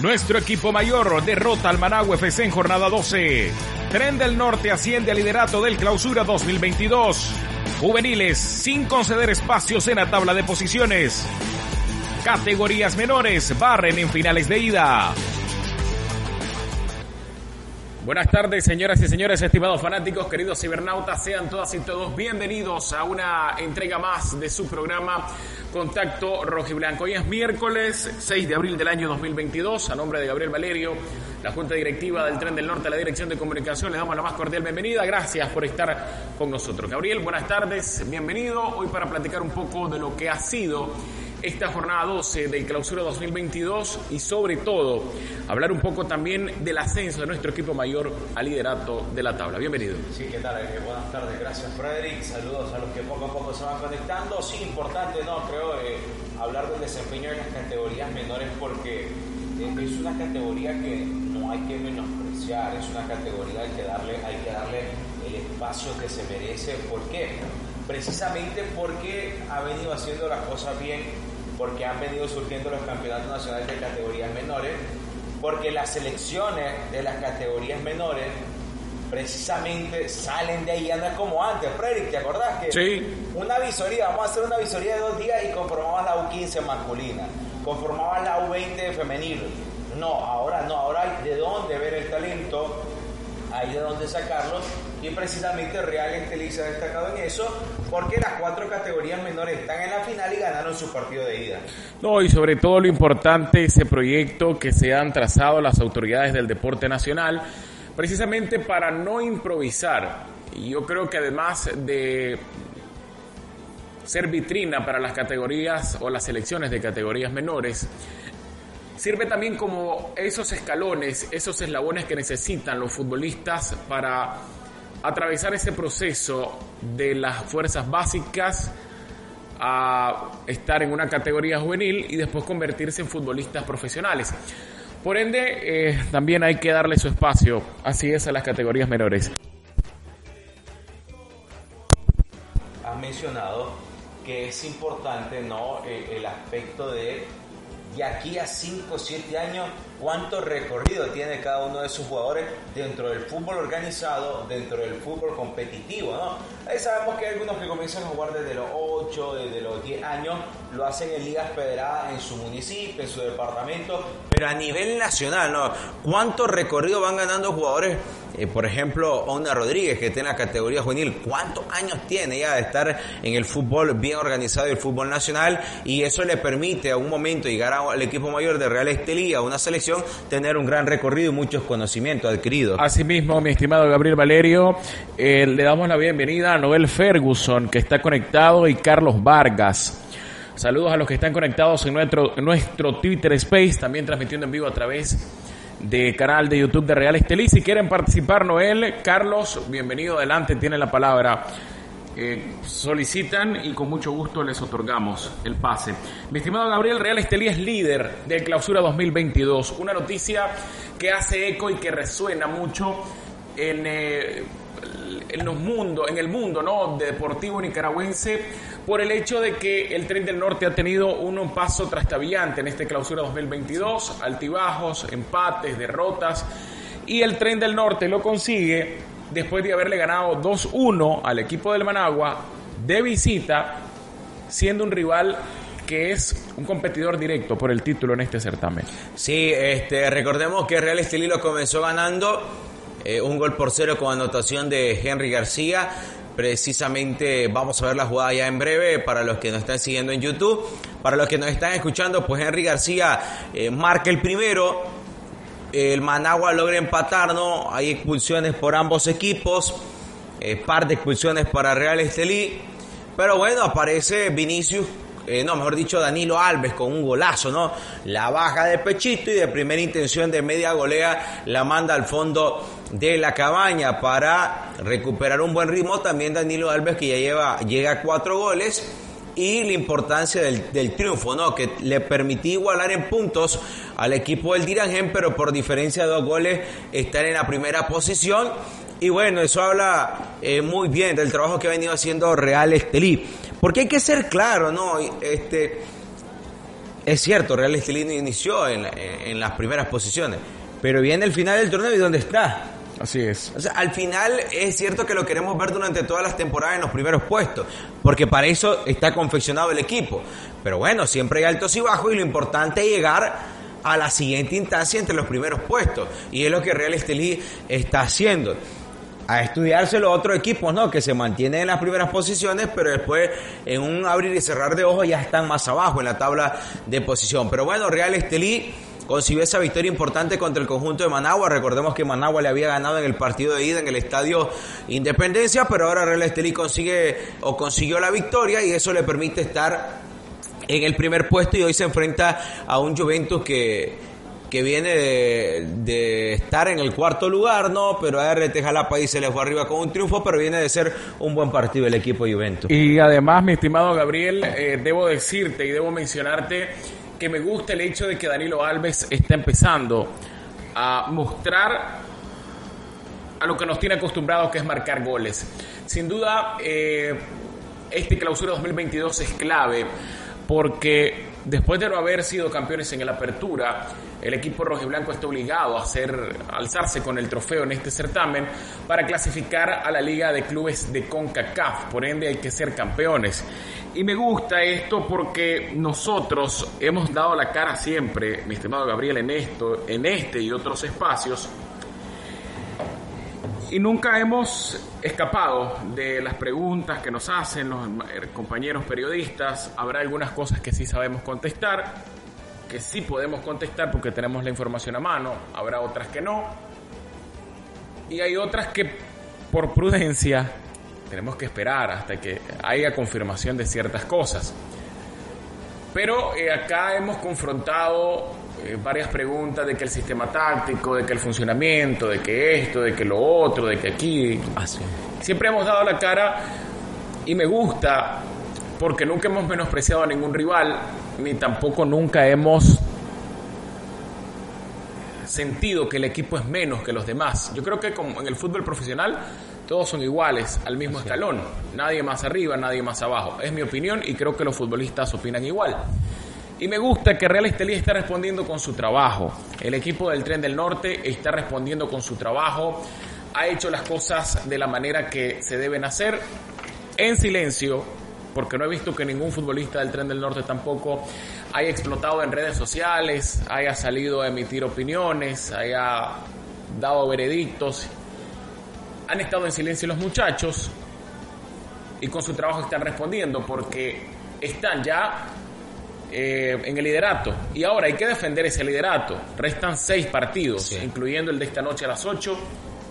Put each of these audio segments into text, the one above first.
Nuestro equipo mayor derrota al Managua FC en jornada 12. Tren del Norte asciende al liderato del Clausura 2022. Juveniles sin conceder espacios en la tabla de posiciones. Categorías menores barren en finales de ida. Buenas tardes, señoras y señores, estimados fanáticos, queridos cibernautas, sean todas y todos bienvenidos a una entrega más de su programa Contacto Rojiblanco. Hoy es miércoles 6 de abril del año 2022, a nombre de Gabriel Valerio, la Junta Directiva del Tren del Norte, la Dirección de Comunicación, les damos la más cordial bienvenida. Gracias por estar con nosotros. Gabriel, buenas tardes, bienvenido. Hoy para platicar un poco de lo que ha sido esta jornada 12 del clausura 2022 y sobre todo hablar un poco también del ascenso de nuestro equipo mayor al liderato de la tabla. Bienvenido. Sí, ¿qué tal? Buenas tardes, gracias Frederick. Saludos a los que poco a poco se van conectando. Sí, importante, ¿no? Creo eh, hablar del desempeño en las categorías menores porque eh, es una categoría que no hay que menospreciar, es una categoría que darle, hay que darle el espacio que se merece. ¿Por qué? Precisamente porque ha venido haciendo las cosas bien, porque han venido surgiendo los campeonatos nacionales de categorías menores, porque las selecciones de las categorías menores precisamente salen de ahí, es como antes. Frederick, ¿te acordás que Sí. una visoría, vamos a hacer una visoría de dos días y conformabas la U15 masculina, conformabas la U20 femenil? No, ahora no, ahora hay de dónde ver el talento, hay de dónde sacarlo y precisamente Real Estelí se ha destacado en eso porque las cuatro categorías menores están en la final y ganaron su partido de ida. No, y sobre todo lo importante, ese proyecto que se han trazado las autoridades del deporte nacional, precisamente para no improvisar. Y yo creo que además de ser vitrina para las categorías o las selecciones de categorías menores, sirve también como esos escalones, esos eslabones que necesitan los futbolistas para atravesar ese proceso de las fuerzas básicas a estar en una categoría juvenil y después convertirse en futbolistas profesionales. Por ende, eh, también hay que darle su espacio, así es, a las categorías menores. has mencionado que es importante no Eh, el aspecto de de aquí a 5 o 7 años cuánto recorrido tiene cada uno de sus jugadores dentro del fútbol organizado, dentro del fútbol competitivo, ¿no? Ahí sabemos que hay algunos que comienzan a jugar desde los 8, desde los 10 años, lo hacen en ligas federadas en su municipio, en su departamento, pero a nivel nacional, ¿no? ¿Cuánto recorrido van ganando jugadores? Eh, por ejemplo, Ona Rodríguez, que está en la categoría juvenil, ¿cuántos años tiene ya de estar en el fútbol bien organizado y el fútbol nacional? Y eso le permite a un momento llegar al equipo mayor de Real Estelí, a una selección, tener un gran recorrido y muchos conocimientos adquiridos. Asimismo, mi estimado Gabriel Valerio, eh, le damos la bienvenida a Noel Ferguson, que está conectado, y Carlos Vargas. Saludos a los que están conectados en nuestro, nuestro Twitter Space, también transmitiendo en vivo a través de canal de YouTube de Real Estelí. Si quieren participar, Noel, Carlos, bienvenido adelante, tienen la palabra. Eh, solicitan y con mucho gusto les otorgamos el pase. Mi estimado Gabriel, Real Estelí es líder del Clausura 2022. Una noticia que hace eco y que resuena mucho en, eh, en los mundos, en el mundo ¿no? deportivo nicaragüense por el hecho de que el Tren del Norte ha tenido un paso trastabillante en este Clausura 2022, altibajos, empates, derrotas y el Tren del Norte lo consigue después de haberle ganado 2-1 al equipo del Managua de visita, siendo un rival que es un competidor directo por el título en este certamen. Sí, este, recordemos que Real Estelí lo comenzó ganando eh, un gol por cero con anotación de Henry García. Precisamente vamos a ver la jugada ya en breve para los que nos están siguiendo en YouTube. Para los que nos están escuchando, pues Henry García eh, marca el primero. El Managua logra empatar, ¿no? Hay expulsiones por ambos equipos. Eh, par de expulsiones para Real Estelí. Pero bueno, aparece Vinicius eh, no, mejor dicho, Danilo Alves con un golazo, ¿no? La baja de pechito y de primera intención de media golea la manda al fondo de la cabaña para recuperar un buen ritmo. También Danilo Alves que ya lleva, llega a cuatro goles y la importancia del, del, triunfo, ¿no? Que le permitió igualar en puntos al equipo del Diragen, pero por diferencia de dos goles estar en la primera posición. Y bueno, eso habla eh, muy bien del trabajo que ha venido haciendo Real Estelí. Porque hay que ser claro, ¿no? Este, es cierto, Real Estelí inició en, en las primeras posiciones, pero viene el final del torneo y ¿dónde está? Así es. O sea, al final es cierto que lo queremos ver durante todas las temporadas en los primeros puestos, porque para eso está confeccionado el equipo. Pero bueno, siempre hay altos y bajos y lo importante es llegar a la siguiente instancia entre los primeros puestos. Y es lo que Real Estelí está haciendo. A estudiarse los otros equipos, ¿no? Que se mantienen en las primeras posiciones, pero después en un abrir y cerrar de ojos ya están más abajo en la tabla de posición. Pero bueno, Real Estelí consiguió esa victoria importante contra el conjunto de Managua. Recordemos que Managua le había ganado en el partido de ida en el estadio Independencia, pero ahora Real Estelí consigue o consiguió la victoria y eso le permite estar en el primer puesto y hoy se enfrenta a un Juventus que que viene de, de, estar en el cuarto lugar, ¿no? Pero a RT Jalapa ahí se le fue arriba con un triunfo, pero viene de ser un buen partido el equipo Juventus. Y además, mi estimado Gabriel, eh, debo decirte y debo mencionarte que me gusta el hecho de que Danilo Alves está empezando a mostrar a lo que nos tiene acostumbrados, que es marcar goles. Sin duda, eh, este clausura 2022 es clave porque después de no haber sido campeones en el Apertura, el equipo rojiblanco está obligado a hacer, alzarse con el trofeo en este certamen para clasificar a la Liga de Clubes de CONCACAF. Por ende, hay que ser campeones. Y me gusta esto porque nosotros hemos dado la cara siempre, mi estimado Gabriel, en esto, en este y otros espacios. Y nunca hemos escapado de las preguntas que nos hacen los compañeros periodistas. Habrá algunas cosas que sí sabemos contestar, que sí podemos contestar porque tenemos la información a mano. Habrá otras que no. Y hay otras que por prudencia tenemos que esperar hasta que haya confirmación de ciertas cosas. Pero eh, acá hemos confrontado eh, varias preguntas de que el sistema táctico, de que el funcionamiento, de que esto, de que lo otro, de que aquí. Así. Siempre hemos dado la cara y me gusta porque nunca hemos menospreciado a ningún rival, ni tampoco nunca hemos sentido que el equipo es menos que los demás. Yo creo que como en el fútbol profesional todos son iguales, al mismo escalón. Nadie más arriba, nadie más abajo. Es mi opinión y creo que los futbolistas opinan igual. Y me gusta que Real Estelí está respondiendo con su trabajo. El equipo del Tren del Norte está respondiendo con su trabajo. Ha hecho las cosas de la manera que se deben hacer. En silencio, porque no he visto que ningún futbolista del Tren del Norte tampoco haya explotado en redes sociales, haya salido a emitir opiniones, haya dado veredictos. Han estado en silencio los muchachos y con su trabajo están respondiendo porque están ya eh, en el liderato. Y ahora hay que defender ese liderato. Restan seis partidos, sí. incluyendo el de esta noche a las 8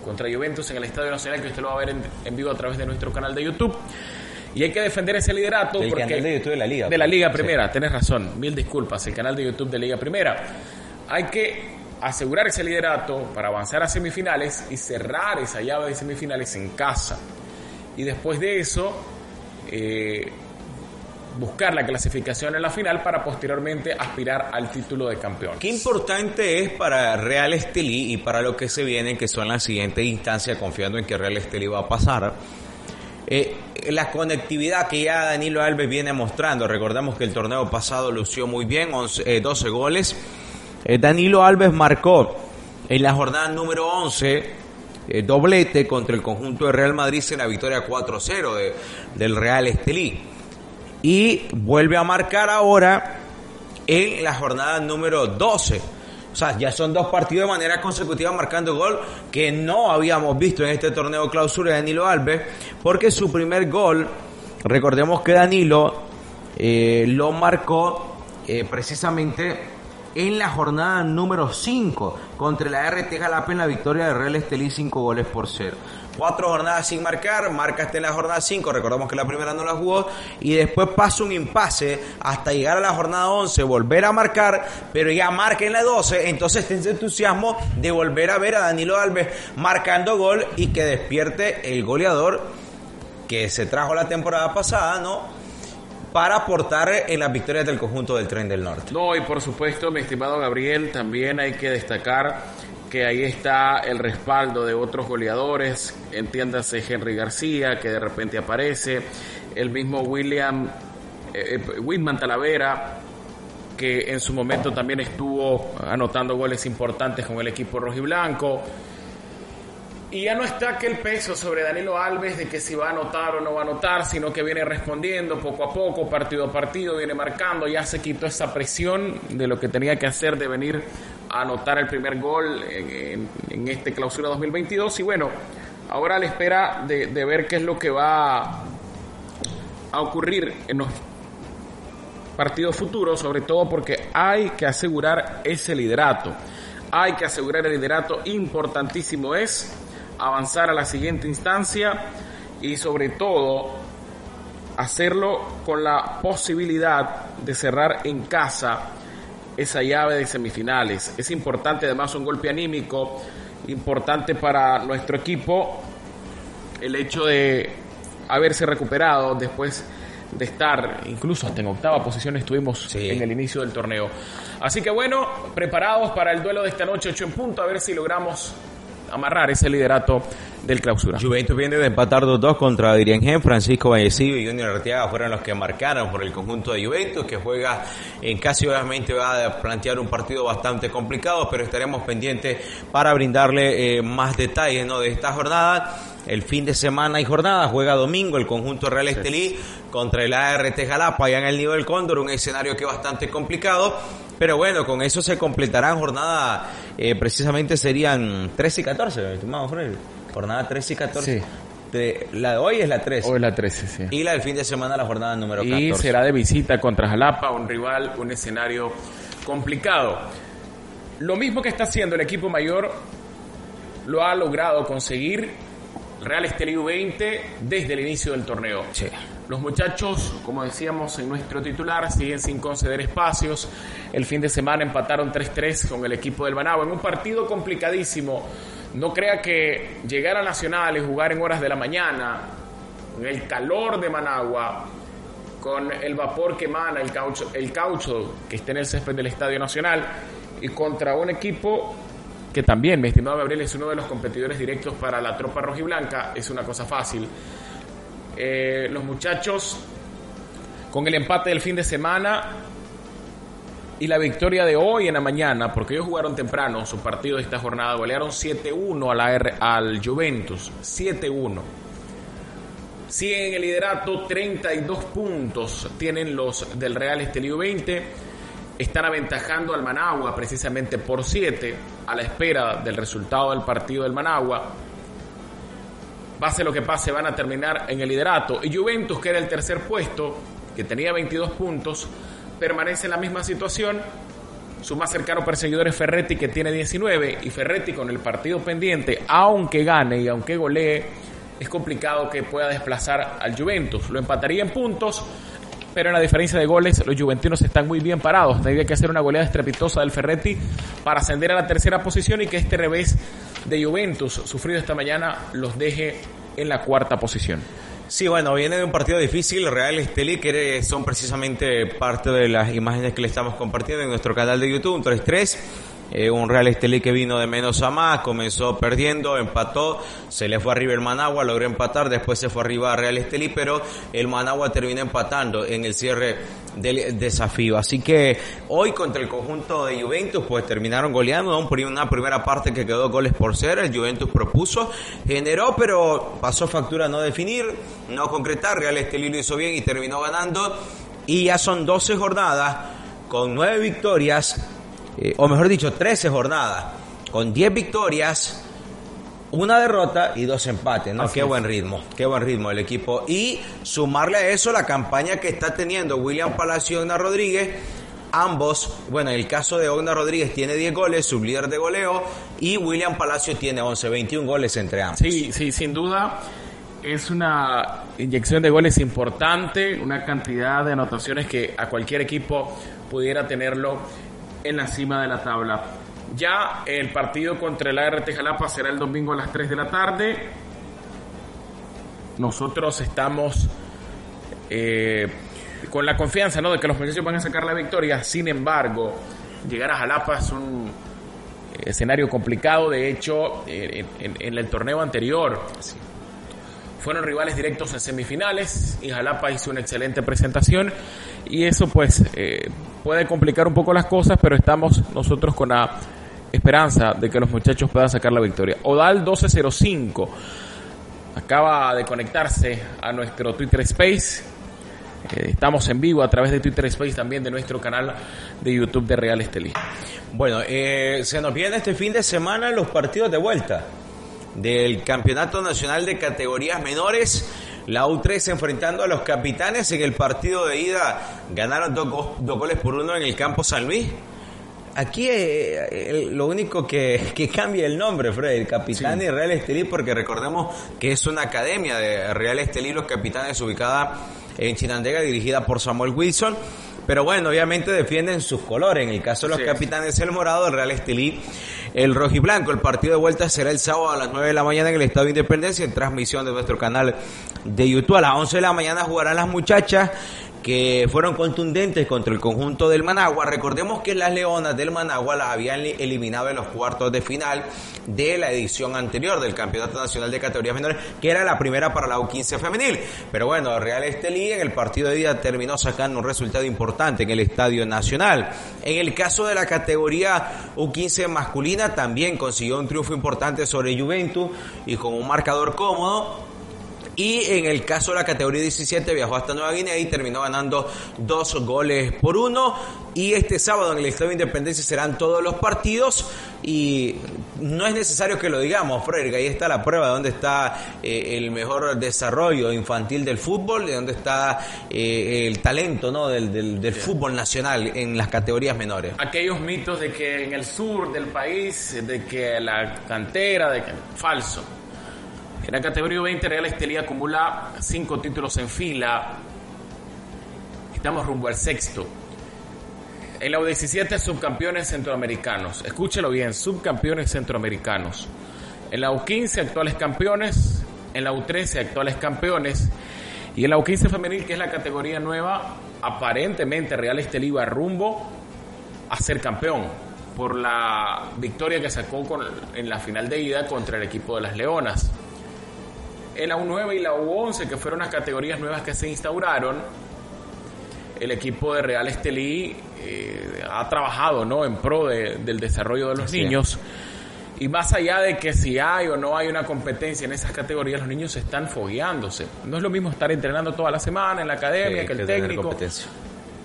contra Juventus en el Estadio Nacional, que usted lo va a ver en, en vivo a través de nuestro canal de YouTube. Y hay que defender ese liderato el porque canal de YouTube de la Liga. De la Liga Primera, sí. tenés razón. Mil disculpas, el canal de YouTube de Liga Primera. Hay que asegurar ese liderato para avanzar a semifinales y cerrar esa llave de semifinales en casa. Y después de eso, eh, buscar la clasificación en la final para posteriormente aspirar al título de campeón. Qué importante es para Real Estelí y para lo que se viene, que son las siguientes instancias, confiando en que Real Estelí va a pasar. Eh, la conectividad que ya Danilo Alves viene mostrando. Recordamos que el torneo pasado lució muy bien, 11, eh, 12 goles. Eh, Danilo Alves marcó en la jornada número 11 eh, doblete contra el conjunto de Real Madrid en la victoria 4-0 de, del Real Estelí y vuelve a marcar ahora en la jornada número 12. O sea, ya son dos partidos de manera consecutiva marcando gol que no habíamos visto en este torneo clausura de Danilo Alves, porque su primer gol, recordemos que Danilo eh, lo marcó precisamente en la jornada número 5 contra la RT Jalapa en la victoria de Real Estelí 5 goles por 0. cuatro jornadas sin marcar, marcaste en la jornada 5, recordamos que la primera no la jugó, y después pasa un impasse hasta llegar a la jornada 11, volver a marcar, pero ya marca en la 12, entonces tienes entusiasmo de volver a ver a Danilo Alves marcando gol y que despierte el goleador que se trajo la temporada pasada, ¿no? Para aportar en las victorias del conjunto del Tren del Norte. No, y por supuesto, mi estimado Gabriel, también hay que destacar que ahí está el respaldo de otros goleadores, entiéndase Henry García, que de repente aparece, el mismo William, eh, eh, Talavera, que en su momento también estuvo anotando goles importantes con el equipo rojiblanco. Y ya no está aquel peso sobre Danilo Alves de que si va a anotar o no va a anotar, sino que viene respondiendo poco a poco, partido a partido, viene marcando, ya se quitó esa presión de lo que tenía que hacer de venir a anotar el primer gol en, en- en este clausura 2022. Y bueno, ahora a la espera de, de ver qué es lo que va a ocurrir en los partidos futuros, sobre todo porque hay que asegurar ese liderato. Hay que asegurar el liderato, importantísimo es avanzar a la siguiente instancia y sobre todo hacerlo con la posibilidad de cerrar en casa esa llave de semifinales. Es importante además un golpe anímico, importante para nuestro equipo el hecho de haberse recuperado después de estar incluso hasta en octava posición estuvimos Sí. en el inicio del torneo. Así que bueno, preparados para el duelo de esta noche 8 en punto, a ver si logramos amarrar ese liderato del clausura. Juventus viene de empatar 2-2 contra Dirigen, Francisco Vallecillo y Junior Arteaga fueron los que marcaron por el conjunto de Juventus, que juega en casi obviamente va a plantear un partido bastante complicado, pero estaremos pendientes para brindarle eh, más detalles ¿no? de esta jornada. El fin de semana y jornada juega domingo el conjunto Real Estelí contra el ART Jalapa, allá en el nivel Cóndor, un escenario que es bastante complicado. Pero bueno, con eso se completarán jornada, eh, precisamente serían 13 y 14, mi estimado Fred. Jornada 13 y 14. Sí. De- la de hoy es la 13. Hoy es la 13, sí. Y la del fin de semana, la jornada número 14. Y será de visita contra Jalapa, un rival, un escenario complicado. Lo mismo que está haciendo el equipo mayor lo ha logrado conseguir Real Estelí 20 desde el inicio del torneo. Sí. Los muchachos, como decíamos en nuestro titular, siguen sin conceder espacios. El fin de semana empataron 3-3 con el equipo del Managua en un partido complicadísimo. No crea que llegar a Nacional y jugar en horas de la mañana, en el calor de Managua, con el vapor que emana, el caucho, el caucho que está en el césped del Estadio Nacional, y contra un equipo que también, mi estimado Gabriel, es uno de los competidores directos para la tropa rojiblanca, es una cosa fácil. Eh, los muchachos, con el empate del fin de semana y la victoria de hoy en la mañana, porque ellos jugaron temprano su partido de esta jornada, golearon 7-1 a la R- al Juventus, 7-1. Siguen en el liderato, 32 puntos tienen los del Real Estelio 20. Están aventajando al Managua precisamente por 7 a la espera del resultado del partido del Managua. Pase lo que pase, van a terminar en el liderato. Y Juventus, que era el tercer puesto, que tenía 22 puntos, permanece en la misma situación. Su más cercano perseguidor es Ferretti, que tiene 19. Y Ferretti, con el partido pendiente, aunque gane y aunque golee, es complicado que pueda desplazar al Juventus. Lo empataría en puntos, pero en la diferencia de goles, los juventinos están muy bien parados. Tendría que hacer una goleada estrepitosa del Ferretti para ascender a la tercera posición y que este revés de Juventus, sufrido esta mañana, los deje en la cuarta posición. Sí, bueno, viene de un partido difícil, Real Estelí, que son precisamente parte de las imágenes que le estamos compartiendo en nuestro canal de YouTube, un 3-3. Eh, un Real Estelí que vino de menos a más, comenzó perdiendo, empató, se le fue arriba el Managua, logró empatar, después se fue arriba a Real Estelí, pero el Managua terminó empatando en el cierre del desafío. Así que hoy contra el conjunto de Juventus, pues terminaron goleando, una primera parte que quedó goles por cero, el Juventus propuso, generó, pero pasó factura no definir, no concretar, Real Estelí lo hizo bien y terminó ganando, y ya son 12 jornadas con 9 victorias, eh, o mejor dicho, 13 jornadas, con 10 victorias, una derrota y dos empates, ¿no? Así qué es. buen ritmo, qué buen ritmo el equipo. Y sumarle a eso la campaña que está teniendo William Palacio Rodríguez Ambos, bueno, en el caso de Ogna Rodríguez tiene 10 goles, su líder de goleo, y William Palacio tiene 11, 21 goles entre ambos. Sí, sí, sin duda es una inyección de goles importante, una cantidad de anotaciones que a cualquier equipo pudiera tenerlo en la cima de la tabla. Ya el partido contra el ART Jalapa será el domingo a las 3 de la tarde. Nosotros estamos eh, con la confianza ¿no? de que los muchachos van a sacar la victoria. Sin embargo, llegar a Jalapa es un escenario complicado. De hecho, eh, en, en el torneo anterior fueron rivales directos en semifinales y Jalapa hizo una excelente presentación y eso pues eh, puede complicar un poco las cosas, pero estamos nosotros con la esperanza de que los muchachos puedan sacar la victoria. Odal 1205 acaba de conectarse a nuestro Twitter Space. Eh, estamos en vivo a través de Twitter Space también de nuestro canal de YouTube de Real Estelí. Bueno, eh, se nos viene este fin de semana los partidos de vuelta del Campeonato Nacional de Categorías Menores. La U3 enfrentando a los capitanes en el partido de ida. Ganaron dos, go- dos goles por uno en el campo San Luis. Aquí eh, lo único que, que cambia el nombre, Fred, el Capitán y Real Estelí, porque recordemos que es una academia de Real Estelí, los capitanes ubicada en Chinandega, dirigida por Samuel Wilson. Pero bueno, obviamente defienden sus colores. En el caso de los Sí. capitanes, el morado, el Real Estelí, el rojo y blanco. El partido de vuelta será el sábado a las 9 de la mañana en el Estado de Independencia, en transmisión de nuestro canal de YouTube. A las 11 de la mañana jugarán las muchachas que fueron contundentes contra el conjunto del Managua. Recordemos que las Leonas del Managua las habían li- eliminado en los cuartos de final de la edición anterior del Campeonato Nacional de Categorías Menores, que era la primera para la U15 femenil. Pero bueno, Real Estelí en el partido de día terminó sacando un resultado importante en el Estadio Nacional. En el caso de la categoría U15 masculina también consiguió un triunfo importante sobre Juventus y con un marcador cómodo. Y en el caso de la categoría 17 viajó hasta Nueva Guinea y terminó ganando dos goles por uno. Y este sábado en el Estadio de Independencia serán todos los partidos. Y no es necesario que lo digamos, que ahí está la prueba de dónde está eh, el mejor desarrollo infantil del fútbol, de dónde está eh, el talento ¿no? del, del- del fútbol nacional en las categorías menores. Aquellos mitos de que en el sur del país, de que la cantera, de que falso. En la categoría 20 Real Estelí acumula cinco títulos en fila. Estamos rumbo al sexto. En la U17 subcampeones centroamericanos. Escúchelo bien, subcampeones centroamericanos. En la U15 actuales campeones. En la U13 actuales campeones. Y en la U15 femenil, que es la categoría nueva, aparentemente Real Estelí va rumbo a ser campeón por la victoria que sacó en la final de ida contra el equipo de las Leonas. En la U9 y la U11, que fueron las categorías nuevas que se instauraron, el equipo de Real Estelí eh, ha trabajado ¿no? en pro de- del desarrollo de los Así es. niños. Y más allá de que si hay o no hay una competencia en esas categorías, los niños están fogueándose. No es lo mismo estar entrenando toda la semana en la academia Sí, que el que técnico competencia.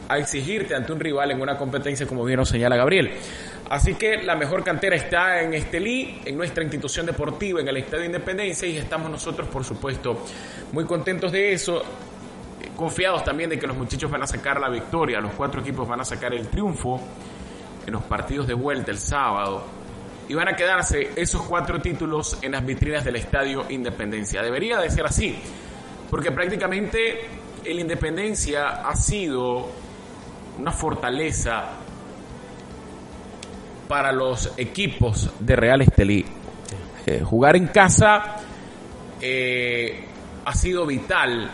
A exigirte ante un rival en una competencia, como bien nos señala Gabriel. Así que la mejor cantera está en Estelí, en nuestra institución deportiva, en el Estadio Independencia, y estamos nosotros, por supuesto, muy contentos de eso, confiados también de que los muchachos van a sacar la victoria, los cuatro equipos van a sacar el triunfo en los partidos de vuelta el sábado. Y van a quedarse esos cuatro títulos en las vitrinas del Estadio Independencia. Debería de ser así, porque prácticamente el Independencia ha sido una fortaleza para los equipos de Real Estelí. Eh, jugar en casa eh, ha sido vital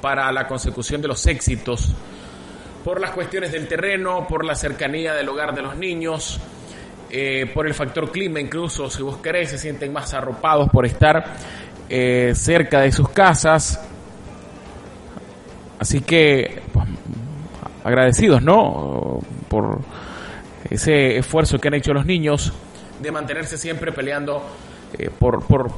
para la consecución de los éxitos por las cuestiones del terreno, por la cercanía del hogar de los niños, eh, por el factor clima, incluso si vos querés, se sienten más arropados por estar cerca de sus casas. Así que, agradecidos, ¿no? Por ese esfuerzo que han hecho los niños de mantenerse siempre peleando eh, por, por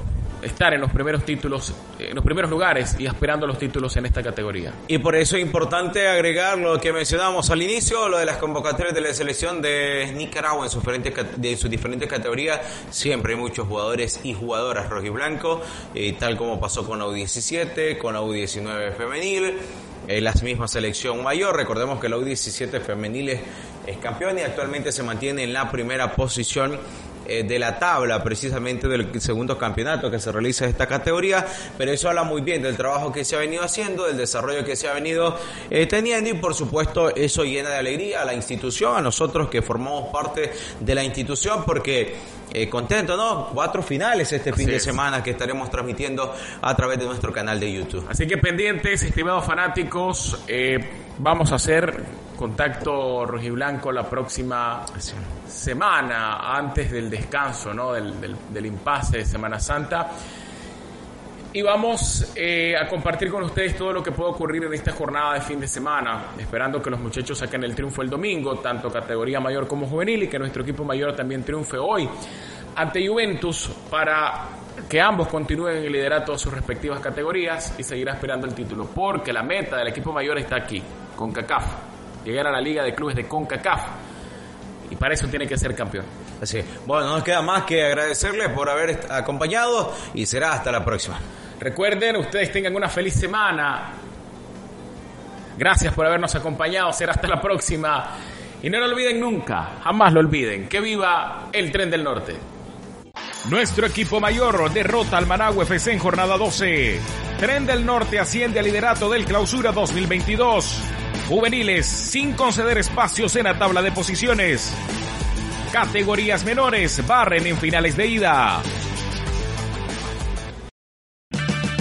estar en los primeros títulos, en los primeros lugares y aspirando los títulos en esta categoría. Y por eso es importante agregar lo que mencionábamos al inicio, lo de las convocatorias de la selección de Nicaragua en sus diferentes, de sus diferentes categorías. Siempre hay muchos jugadores y jugadoras rojiblanco, eh, tal como pasó con la U17, con la U19 femenil. Eh, la misma selección mayor. Recordemos que la U17 femenil es, es campeón y actualmente se mantiene en la primera posición eh, de la tabla precisamente del segundo campeonato que se realiza en esta categoría, pero eso habla muy bien del trabajo que se ha venido haciendo, del desarrollo que se ha venido eh, teniendo y por supuesto eso llena de alegría a la institución, a nosotros que formamos parte de la institución porque eh, contento, ¿no? Cuatro finales este fin de semana que estaremos transmitiendo a través de nuestro canal de YouTube. Así que pendientes, estimados fanáticos, eh, vamos a hacer contacto rojiblanco la próxima semana, antes del descanso, ¿no? Del, del, del impasse de Semana Santa. Y vamos eh, a compartir con ustedes todo lo que puede ocurrir en esta jornada de fin de semana, esperando que los muchachos saquen el triunfo el domingo, tanto categoría mayor como juvenil, y que nuestro equipo mayor también triunfe hoy ante Juventus para que ambos continúen en el liderato de sus respectivas categorías y seguirá esperando el título, porque la meta del equipo mayor está aquí, con CACAF, llegar a la Liga de Clubes de CONCACAF. Y para eso tiene que ser campeón. Así. Bueno, no nos queda más que agradecerles por haber acompañado y será hasta la próxima. Recuerden, ustedes tengan una feliz semana. Gracias por habernos acompañado. Será hasta la próxima. Y no lo olviden nunca, jamás lo olviden. Que viva el tren del norte. Nuestro equipo mayor derrota al Managua FC en jornada 12. Tren del Norte asciende al liderato del Clausura 2022. Juveniles sin conceder espacios en la tabla de posiciones. Categorías menores barren en finales de ida.